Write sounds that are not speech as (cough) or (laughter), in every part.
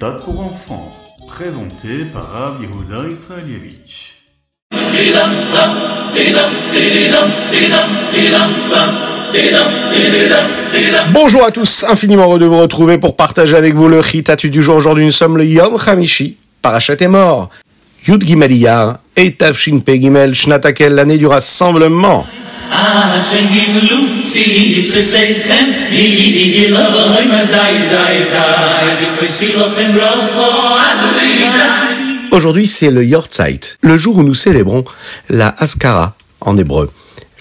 méthode pour enfants, présenté par Rav Yehuda Israelievich. Bonjour à tous, infiniment heureux de vous retrouver pour partager avec vous le Ritatu du jour. Aujourd'hui, nous sommes le Yom Hamishi. Parachat est mort. Yud Gimeliyar et Tavshin Pe Gimel Shnatakel, l'année du rassemblement. עד שיבלו ציפסיכם מיגלוי מדי די די וכויסי לכם רוחו עד לידה Aujourd'hui, c'est le Yortzeit, le jour où nous célébrons la Haskara en hébreu,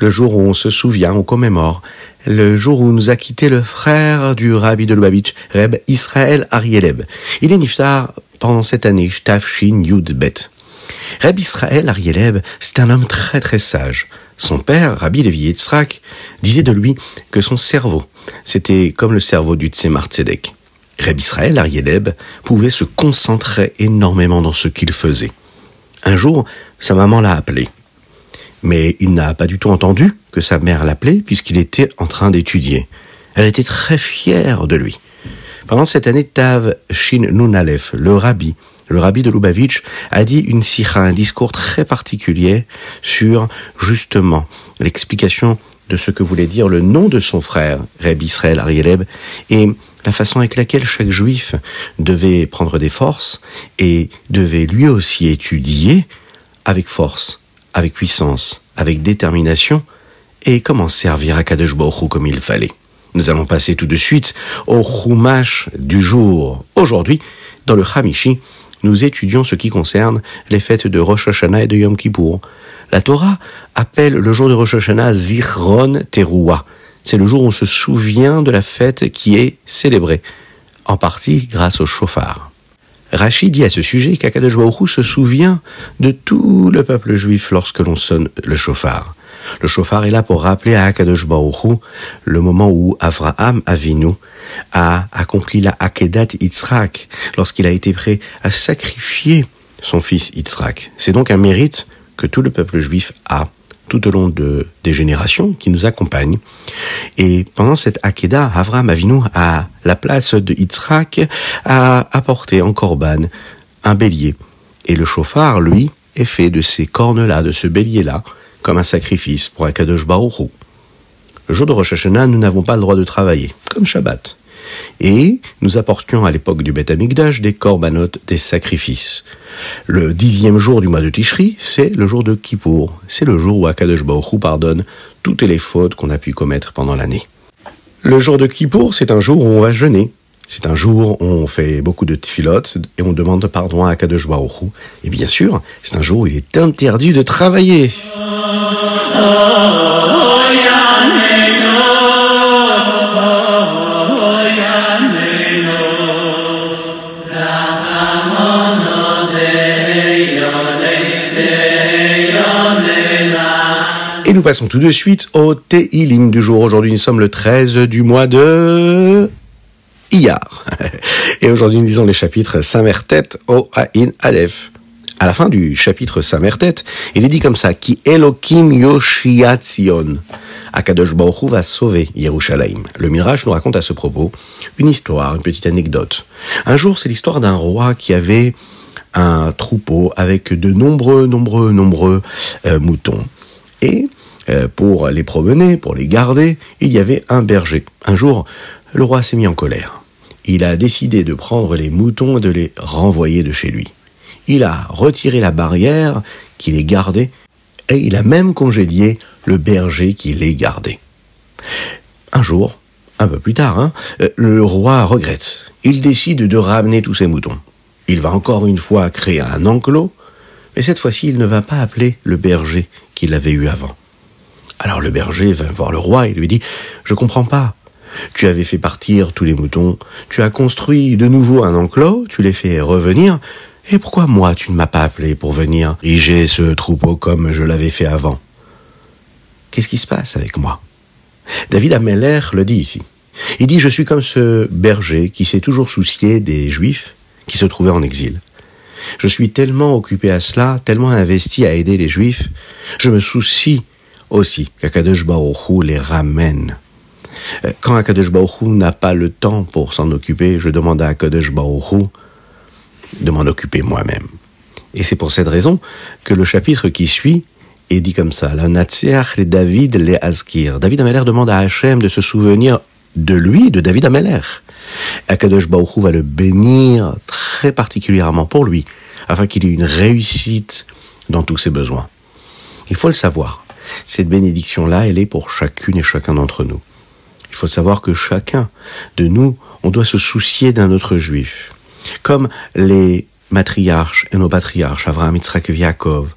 le jour où on se souvient, on commémore, le jour où nous a quitté le frère du Rabbi de Lubavitch, Reb Israël Arieleb. Il est niftar pendant cette année, Shin Yud Bet. Reb Israël Arieleb, c'est un homme très très sage. Son père, Rabbi Levi Yitzhak, disait de lui que son cerveau, c'était comme le cerveau du Tzemar Tzedek. Reb Israël Arieleb pouvait se concentrer énormément dans ce qu'il faisait. Un jour, sa maman l'a appelé. Mais il n'a pas du tout entendu que sa mère l'appelait puisqu'il était en train d'étudier. Elle était très fière de lui. Pendant cette année, Tav Shin Nunalef, le rabbi, le rabbi de Lubavitch, a dit une sikha, un discours très particulier sur justement l'explication de ce que voulait dire le nom de son frère, Reb Israël Arieleb, et la façon avec laquelle chaque juif devait prendre des forces et devait lui aussi étudier avec force, avec puissance, avec détermination, et comment servir à Hu comme il fallait. Nous allons passer tout de suite au Chumash du jour. Aujourd'hui, dans le Hamishi, nous étudions ce qui concerne les fêtes de Rosh Hashanah et de Yom Kippour. La Torah appelle le jour de Rosh Hashanah Zichron Teruah. C'est le jour où on se souvient de la fête qui est célébrée, en partie grâce au chauffard. Rachid dit à ce sujet qu'Akadosh se souvient de tout le peuple juif lorsque l'on sonne le chauffard. Le chauffard est là pour rappeler à Akadosh Baruch Hu le moment où Avraham Avinu a accompli la Akedat Yitzhak, lorsqu'il a été prêt à sacrifier son fils Yitzhak. C'est donc un mérite que tout le peuple juif a tout au long de, des générations qui nous accompagnent. Et pendant cette Akeda, Avram Avinu, à la place de Yitzhak, a apporté en korban un bélier. Et le chauffard, lui, est fait de ces cornes-là, de ce bélier-là, comme un sacrifice pour Akadosh Hu. Le jour de Rosh Hashanah, nous n'avons pas le droit de travailler, comme Shabbat. Et nous apportions à l'époque du Beth Amikdash des corbanotes, des sacrifices. Le dixième jour du mois de Tishri, c'est le jour de Kippour. C'est le jour où Akadosh Hu pardonne toutes les fautes qu'on a pu commettre pendant l'année. Le jour de Kippour, c'est un jour où on va jeûner. C'est un jour où on fait beaucoup de tfilot et on demande pardon à Akadosh. Et bien sûr, c'est un jour où il est interdit de travailler. Et nous passons tout de suite au Teilim du jour. Aujourd'hui, nous sommes le 13 du mois de Iyar. (laughs) Et aujourd'hui, nous lisons les chapitres Samertet au Ain Aleph. À la fin du chapitre Samertet, il est dit comme ça, Ki Elokim Yoshiat Sion. Akadosh Baruch va sauver Yerushalayim. Le Mirage nous raconte à ce propos une histoire, une petite anecdote. Un jour, c'est l'histoire d'un roi qui avait un troupeau avec de nombreux, nombreux, nombreux euh, moutons. Et euh, pour les promener, pour les garder, il y avait un berger. Un jour, le roi s'est mis en colère. Il a décidé de prendre les moutons et de les renvoyer de chez lui. Il a retiré la barrière qui les gardait et il a même congédié le berger qui les gardait. Un jour, un peu plus tard, hein, le roi regrette. Il décide de ramener tous ses moutons. Il va encore une fois créer un enclos, mais cette fois-ci, il ne va pas appeler le berger qu'il avait eu avant. Alors le berger va voir le roi et lui dit Je comprends pas. Tu avais fait partir tous les moutons, tu as construit de nouveau un enclos, tu les fais revenir, et pourquoi moi tu ne m'as pas appelé pour venir riger ce troupeau comme je l'avais fait avant? Qu'est-ce qui se passe avec moi? David Ameller le dit ici. Il dit Je suis comme ce berger qui s'est toujours soucié des juifs qui se trouvaient en exil. Je suis tellement occupé à cela, tellement investi à aider les juifs, je me soucie aussi qu'Akadosh Baruch les ramène. Euh, Quand Akadosh Baruch n'a pas le temps pour s'en occuper, je demande à Akadosh Baruch de m'en occuper moi-même. Et c'est pour cette raison que le chapitre qui suit est dit comme ça. La Natseach le David les Azkir. David Ameller demande à Hachem de se souvenir de lui, de David Ameller. Akadosh Baruch va le bénir très particulièrement pour lui, afin qu'il ait une réussite dans tous ses besoins. Il faut le savoir. Cette bénédiction-là, elle est pour chacune et chacun d'entre nous. Il faut savoir que chacun de nous, on doit se soucier d'un autre juif. Comme les matriarches et nos patriarches, Avraham, Yitzhak et Yaakov,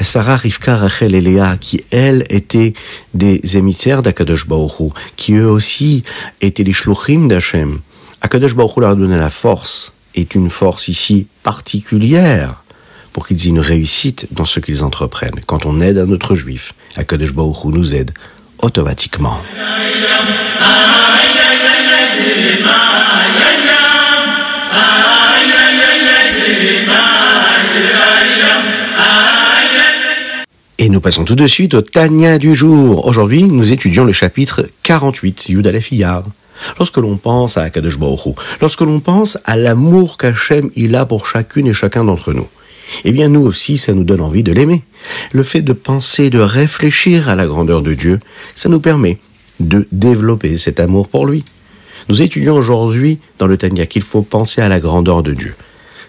Sarah, Rivka, Rachel et Léa, qui elles étaient des émissaires d'Akadosh Baruch qui eux aussi étaient les shluchim d'Hachem. Akadosh Baruch leur donné la force, est une force ici particulière, pour qu'ils aient une réussite dans ce qu'ils entreprennent. Quand on aide un autre juif, Akadosh Baruch nous aide automatiquement. Et nous passons tout de suite au Tania du jour. Aujourd'hui, nous étudions le chapitre 48, Yudalef Lorsque l'on pense à Akadosh Baruch lorsque l'on pense à l'amour qu'Hachem il a pour chacune et chacun d'entre nous, eh bien nous aussi, ça nous donne envie de l'aimer. Le fait de penser, de réfléchir à la grandeur de Dieu, ça nous permet de développer cet amour pour lui. Nous étudions aujourd'hui dans le Tania qu'il faut penser à la grandeur de Dieu.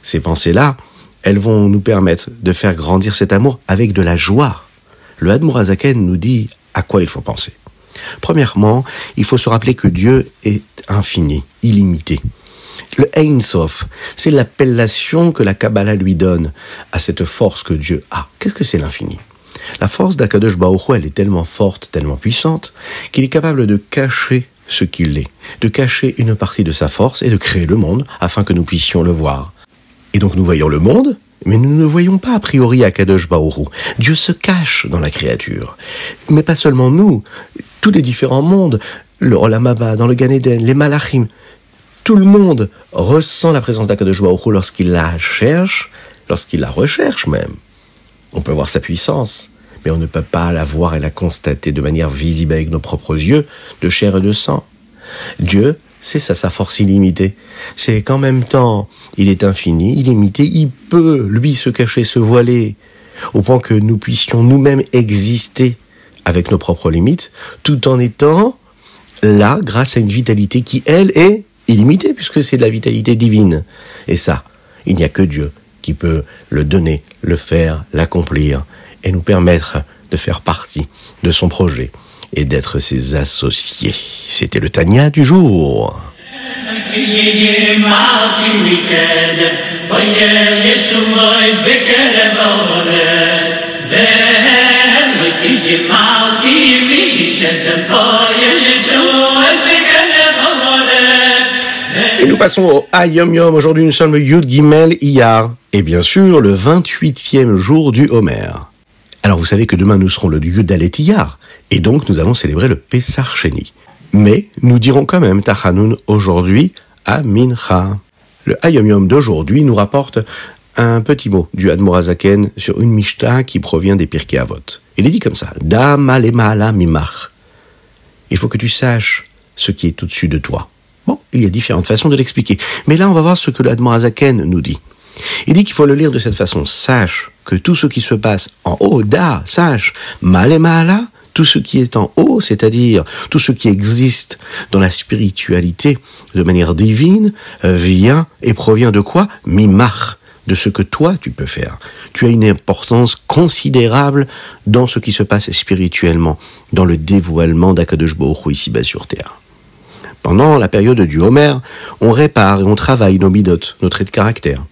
Ces pensées-là, elles vont nous permettre de faire grandir cet amour avec de la joie. Le Admorazaken nous dit à quoi il faut penser. Premièrement, il faut se rappeler que Dieu est infini, illimité. Le Ein Sof, c'est l'appellation que la Kabbalah lui donne à cette force que Dieu a. Qu'est-ce que c'est l'infini? La force d'Akadosh Baruch elle est tellement forte, tellement puissante, qu'il est capable de cacher ce qu'il est, de cacher une partie de sa force et de créer le monde afin que nous puissions le voir. Et donc nous voyons le monde, mais nous ne voyons pas a priori Akadosh Baoru. Dieu se cache dans la créature. Mais pas seulement nous, tous les différents mondes, le Olamaba, dans le Gan Eden, les Malachim, tout le monde ressent la présence d'Akadosh Baoru lorsqu'il la cherche, lorsqu'il la recherche même. On peut voir sa puissance, mais on ne peut pas la voir et la constater de manière visible avec nos propres yeux, de chair et de sang. Dieu c'est ça sa force illimitée. C'est qu'en même temps, il est infini, illimité, il peut, lui, se cacher, se voiler, au point que nous puissions nous-mêmes exister avec nos propres limites, tout en étant là grâce à une vitalité qui, elle, est illimitée, puisque c'est de la vitalité divine. Et ça, il n'y a que Dieu qui peut le donner, le faire, l'accomplir, et nous permettre de faire partie de son projet et d'être ses associés. C'était le Tania du jour. Et nous passons au Ayom Yom. Aujourd'hui, nous sommes le Yud Gimel Iyar. Et bien sûr, le 28e jour du Homer. Alors, vous savez que demain, nous serons le Yud Alet Iyar. Et donc, nous allons célébrer le Pessar Sheni. Mais nous dirons quand même Tachanoun aujourd'hui à Mincha. Le Hayom Yom d'aujourd'hui nous rapporte un petit mot du Admorazaken sur une Mishta qui provient des Pirkei Avot. Il est dit comme ça Damalemala mimach. Il faut que tu saches ce qui est au-dessus de toi. Bon, il y a différentes façons de l'expliquer. Mais là, on va voir ce que l'Admorazaken nous dit. Il dit qu'il faut le lire de cette façon. Sache que tout ce qui se passe en haut, da, sache, malemala, tout ce qui est en haut, c'est-à-dire tout ce qui existe dans la spiritualité de manière divine, euh, vient et provient de quoi? Mimach, de ce que toi tu peux faire. Tu as une importance considérable dans ce qui se passe spirituellement, dans le dévoilement d'Akadosh ici-bas sur terre. Pendant la période du Homer, on répare et on travaille nos midotes, nos traits de caractère.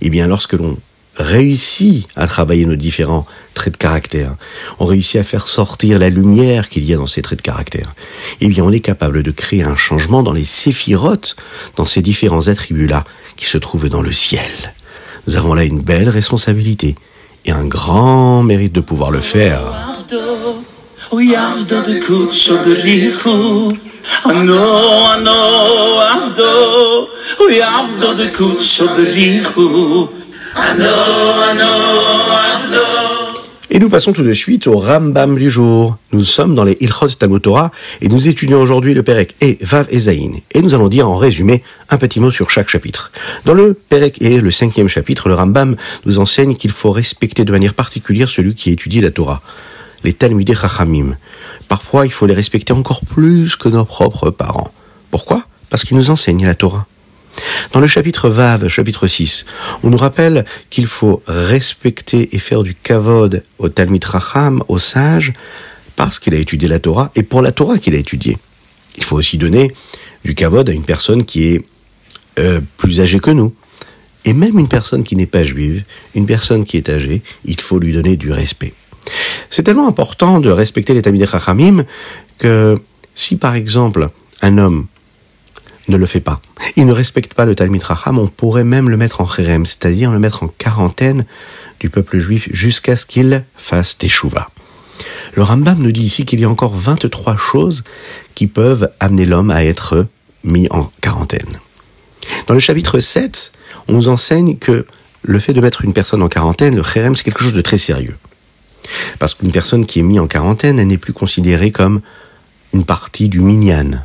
Eh bien, lorsque l'on réussit à travailler nos différents traits de caractère, on réussit à faire sortir la lumière qu'il y a dans ces traits de caractère, eh bien on est capable de créer un changement dans les séphirotes, dans ces différents attributs-là qui se trouvent dans le ciel. Nous avons là une belle responsabilité et un grand mérite de pouvoir le faire. Et nous passons tout de suite au Rambam du jour. Nous sommes dans les Ilchot Talmud Torah et nous étudions aujourd'hui le Perek et Vav et Zayin. Et nous allons dire en résumé un petit mot sur chaque chapitre. Dans le Perek et le cinquième chapitre, le Rambam nous enseigne qu'il faut respecter de manière particulière celui qui étudie la Torah. Les Talmudé Chachamim. Parfois, il faut les respecter encore plus que nos propres parents. Pourquoi? Parce qu'ils nous enseignent la Torah. Dans le chapitre Vav, chapitre 6, on nous rappelle qu'il faut respecter et faire du kavod au Talmid Racham, au sage, parce qu'il a étudié la Torah et pour la Torah qu'il a étudié. Il faut aussi donner du kavod à une personne qui est euh, plus âgée que nous. Et même une personne qui n'est pas juive, une personne qui est âgée, il faut lui donner du respect. C'est tellement important de respecter les Talmid Rachamim que si par exemple un homme ne le fait pas. Il ne respecte pas le Talmud Racham, on pourrait même le mettre en chérem, c'est-à-dire le mettre en quarantaine du peuple juif jusqu'à ce qu'il fasse teshuva. Le Rambam nous dit ici qu'il y a encore 23 choses qui peuvent amener l'homme à être mis en quarantaine. Dans le chapitre 7, on nous enseigne que le fait de mettre une personne en quarantaine, le chérem, c'est quelque chose de très sérieux. Parce qu'une personne qui est mise en quarantaine, elle n'est plus considérée comme une partie du minyan,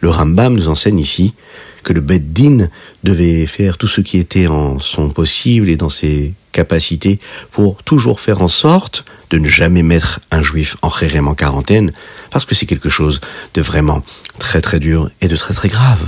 le Rambam nous enseigne ici que le Beddin devait faire tout ce qui était en son possible et dans ses capacités pour toujours faire en sorte de ne jamais mettre un juif en en quarantaine, parce que c'est quelque chose de vraiment très très dur et de très très grave.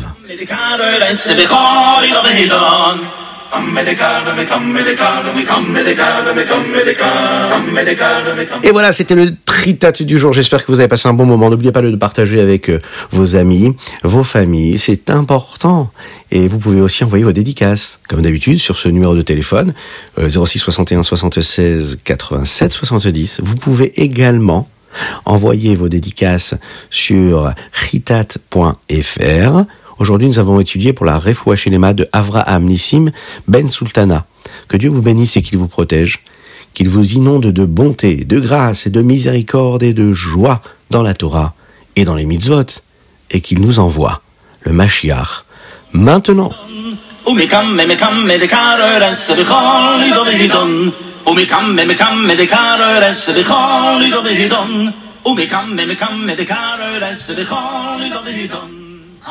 Et voilà, c'était le tritat du jour. J'espère que vous avez passé un bon moment. N'oubliez pas de le partager avec euh, vos amis, vos familles. C'est important. Et vous pouvez aussi envoyer vos dédicaces, comme d'habitude, sur ce numéro de téléphone, 06 61 76 87 70. Vous pouvez également envoyer vos dédicaces sur ritat.fr Aujourd'hui, nous avons étudié pour la Refoua Shinema de Avraham Nissim Ben Sultana. Que Dieu vous bénisse et qu'il vous protège, qu'il vous inonde de bonté, de grâce et de miséricorde et de joie dans la Torah et dans les mitzvot, et qu'il nous envoie le Mashiach maintenant.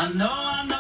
I know, I know.